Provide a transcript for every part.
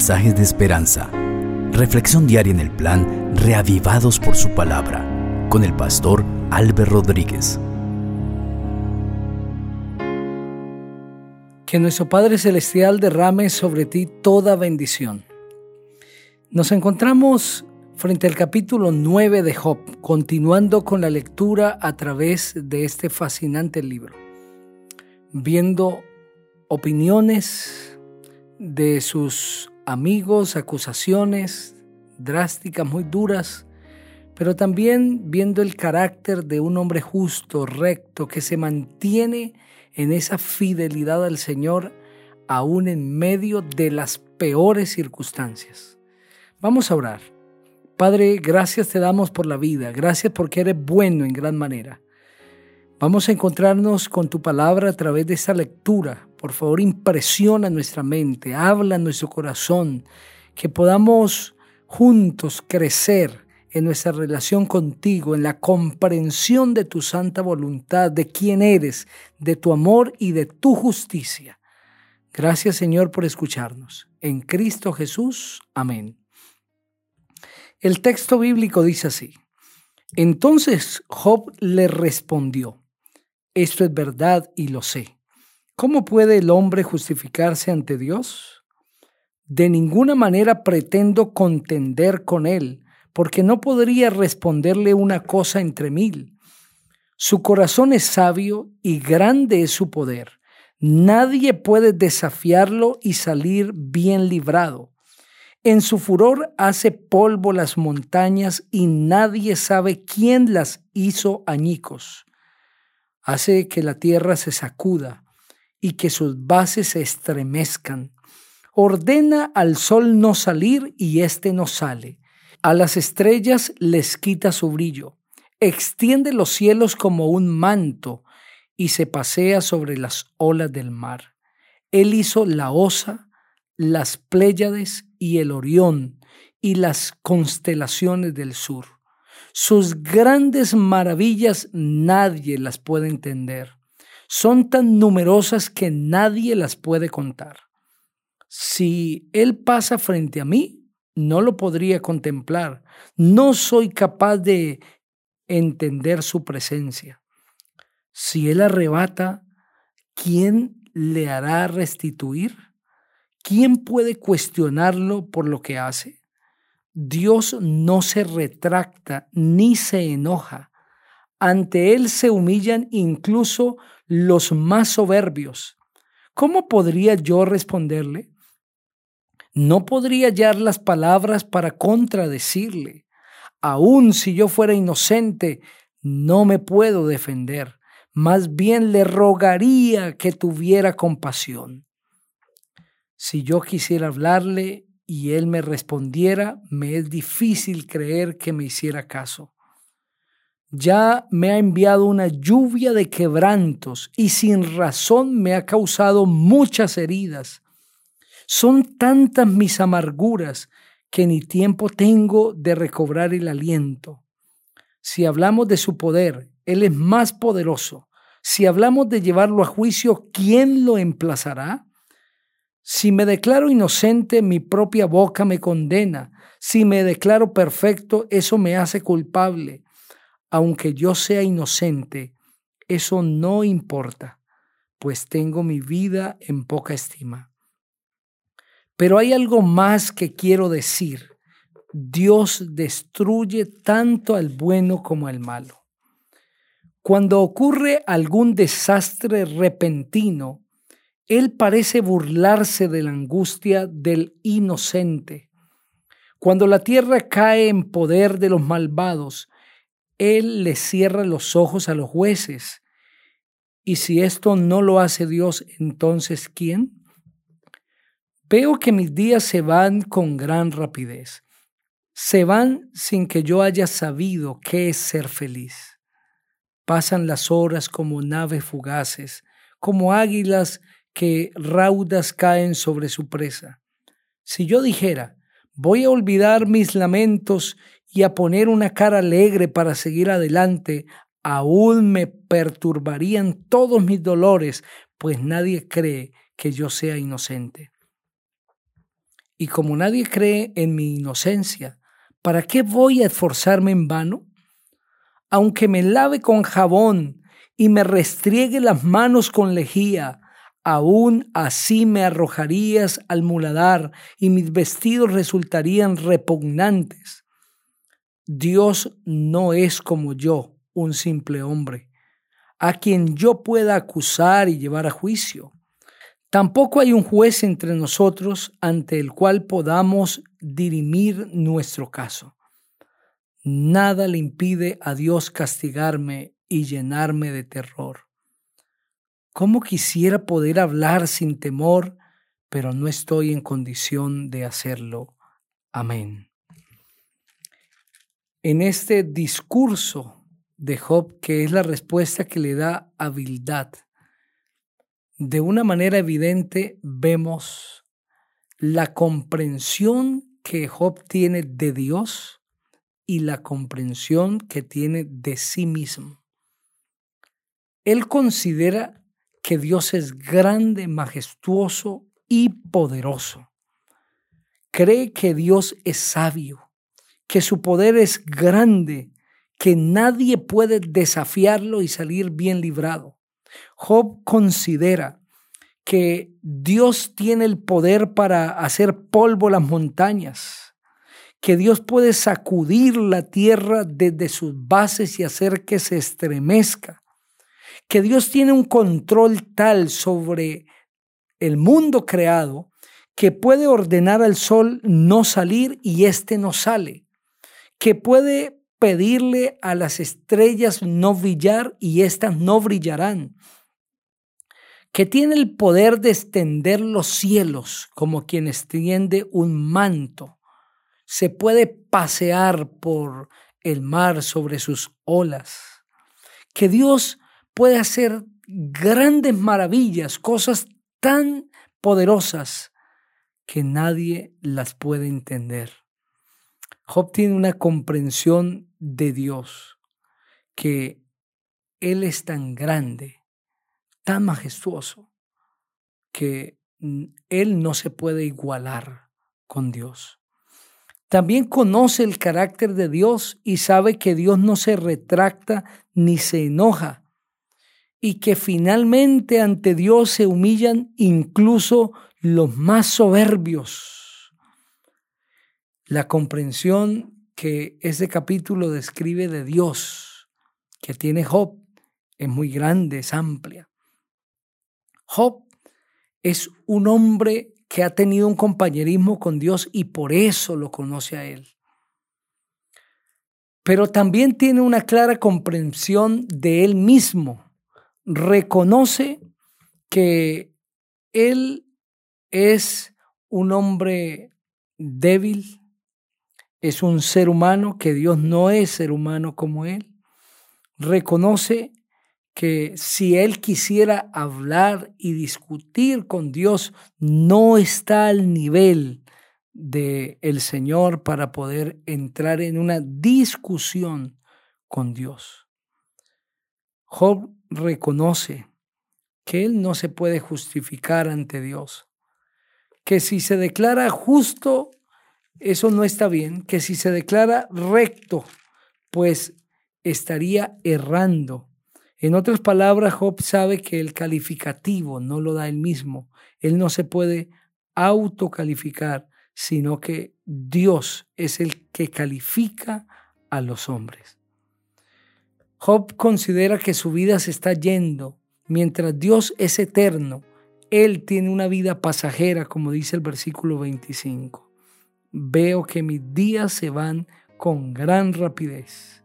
mensajes de esperanza. Reflexión diaria en el plan Reavivados por su palabra con el pastor Álvaro Rodríguez. Que nuestro Padre Celestial derrame sobre ti toda bendición. Nos encontramos frente al capítulo 9 de Job, continuando con la lectura a través de este fascinante libro, viendo opiniones de sus amigos, acusaciones drásticas, muy duras, pero también viendo el carácter de un hombre justo, recto, que se mantiene en esa fidelidad al Señor aún en medio de las peores circunstancias. Vamos a orar. Padre, gracias te damos por la vida, gracias porque eres bueno en gran manera. Vamos a encontrarnos con tu palabra a través de esta lectura. Por favor, impresiona nuestra mente, habla nuestro corazón, que podamos juntos crecer en nuestra relación contigo, en la comprensión de tu santa voluntad, de quién eres, de tu amor y de tu justicia. Gracias Señor por escucharnos. En Cristo Jesús. Amén. El texto bíblico dice así. Entonces Job le respondió, esto es verdad y lo sé. ¿Cómo puede el hombre justificarse ante Dios? De ninguna manera pretendo contender con él, porque no podría responderle una cosa entre mil. Su corazón es sabio y grande es su poder. Nadie puede desafiarlo y salir bien librado. En su furor hace polvo las montañas y nadie sabe quién las hizo añicos. Hace que la tierra se sacuda y que sus bases se estremezcan. Ordena al sol no salir y éste no sale. A las estrellas les quita su brillo. Extiende los cielos como un manto y se pasea sobre las olas del mar. Él hizo la osa, las Pléyades y el Orión y las constelaciones del sur. Sus grandes maravillas nadie las puede entender. Son tan numerosas que nadie las puede contar. Si Él pasa frente a mí, no lo podría contemplar. No soy capaz de entender su presencia. Si Él arrebata, ¿quién le hará restituir? ¿Quién puede cuestionarlo por lo que hace? Dios no se retracta ni se enoja. Ante Él se humillan incluso los más soberbios. ¿Cómo podría yo responderle? No podría hallar las palabras para contradecirle. Aun si yo fuera inocente, no me puedo defender. Más bien le rogaría que tuviera compasión. Si yo quisiera hablarle y él me respondiera, me es difícil creer que me hiciera caso. Ya me ha enviado una lluvia de quebrantos y sin razón me ha causado muchas heridas. Son tantas mis amarguras que ni tiempo tengo de recobrar el aliento. Si hablamos de su poder, Él es más poderoso. Si hablamos de llevarlo a juicio, ¿quién lo emplazará? Si me declaro inocente, mi propia boca me condena. Si me declaro perfecto, eso me hace culpable. Aunque yo sea inocente, eso no importa, pues tengo mi vida en poca estima. Pero hay algo más que quiero decir. Dios destruye tanto al bueno como al malo. Cuando ocurre algún desastre repentino, él parece burlarse de la angustia del inocente. Cuando la tierra cae en poder de los malvados, Él le cierra los ojos a los jueces. Y si esto no lo hace Dios, entonces ¿quién? Veo que mis días se van con gran rapidez. Se van sin que yo haya sabido qué es ser feliz. Pasan las horas como naves fugaces, como águilas que raudas caen sobre su presa. Si yo dijera, voy a olvidar mis lamentos y a poner una cara alegre para seguir adelante, aún me perturbarían todos mis dolores, pues nadie cree que yo sea inocente. Y como nadie cree en mi inocencia, ¿para qué voy a esforzarme en vano? Aunque me lave con jabón y me restriegue las manos con lejía, aún así me arrojarías al muladar y mis vestidos resultarían repugnantes. Dios no es como yo, un simple hombre, a quien yo pueda acusar y llevar a juicio. Tampoco hay un juez entre nosotros ante el cual podamos dirimir nuestro caso. Nada le impide a Dios castigarme y llenarme de terror. ¿Cómo quisiera poder hablar sin temor, pero no estoy en condición de hacerlo? Amén. En este discurso de Job, que es la respuesta que le da a de una manera evidente vemos la comprensión que Job tiene de Dios y la comprensión que tiene de sí mismo. Él considera que Dios es grande, majestuoso y poderoso. Cree que Dios es sabio, que su poder es grande, que nadie puede desafiarlo y salir bien librado. Job considera que Dios tiene el poder para hacer polvo las montañas, que Dios puede sacudir la tierra desde sus bases y hacer que se estremezca, que Dios tiene un control tal sobre el mundo creado que puede ordenar al sol no salir y éste no sale, que puede pedirle a las estrellas no brillar y éstas no brillarán, que tiene el poder de extender los cielos como quien extiende un manto. Se puede pasear por el mar sobre sus olas. Que Dios puede hacer grandes maravillas, cosas tan poderosas que nadie las puede entender. Job tiene una comprensión de Dios que Él es tan grande tan majestuoso que Él no se puede igualar con Dios. También conoce el carácter de Dios y sabe que Dios no se retracta ni se enoja y que finalmente ante Dios se humillan incluso los más soberbios. La comprensión que ese capítulo describe de Dios que tiene Job es muy grande, es amplia. Job es un hombre que ha tenido un compañerismo con Dios y por eso lo conoce a Él. Pero también tiene una clara comprensión de Él mismo. Reconoce que Él es un hombre débil, es un ser humano, que Dios no es ser humano como Él. Reconoce que si él quisiera hablar y discutir con Dios, no está al nivel de el Señor para poder entrar en una discusión con Dios. Job reconoce que él no se puede justificar ante Dios, que si se declara justo, eso no está bien, que si se declara recto, pues estaría errando en otras palabras, Job sabe que el calificativo no lo da él mismo. Él no se puede autocalificar, sino que Dios es el que califica a los hombres. Job considera que su vida se está yendo, mientras Dios es eterno. Él tiene una vida pasajera, como dice el versículo 25. Veo que mis días se van con gran rapidez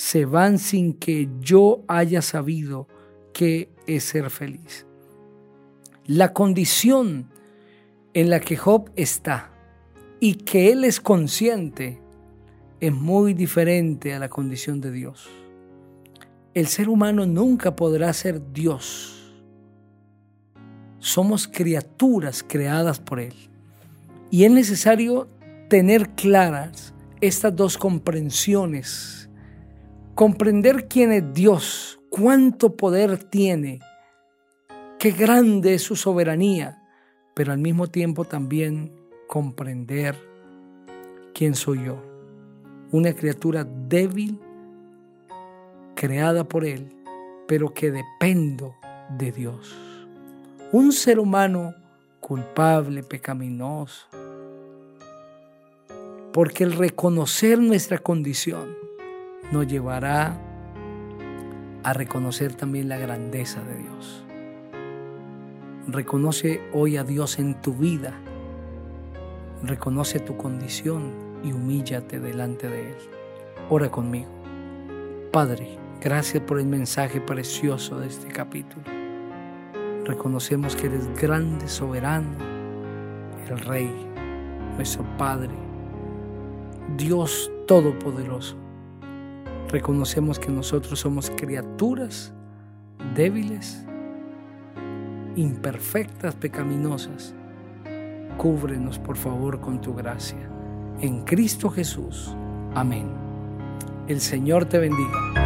se van sin que yo haya sabido qué es ser feliz. La condición en la que Job está y que él es consciente es muy diferente a la condición de Dios. El ser humano nunca podrá ser Dios. Somos criaturas creadas por Él. Y es necesario tener claras estas dos comprensiones comprender quién es Dios, cuánto poder tiene, qué grande es su soberanía, pero al mismo tiempo también comprender quién soy yo. Una criatura débil, creada por Él, pero que dependo de Dios. Un ser humano culpable, pecaminoso. Porque el reconocer nuestra condición nos llevará a reconocer también la grandeza de Dios. Reconoce hoy a Dios en tu vida. Reconoce tu condición y humíllate delante de Él. Ora conmigo. Padre, gracias por el mensaje precioso de este capítulo. Reconocemos que eres grande, soberano, el Rey, nuestro Padre, Dios Todopoderoso. Reconocemos que nosotros somos criaturas débiles imperfectas, pecaminosas. Cúbrenos, por favor, con tu gracia. En Cristo Jesús. Amén. El Señor te bendiga.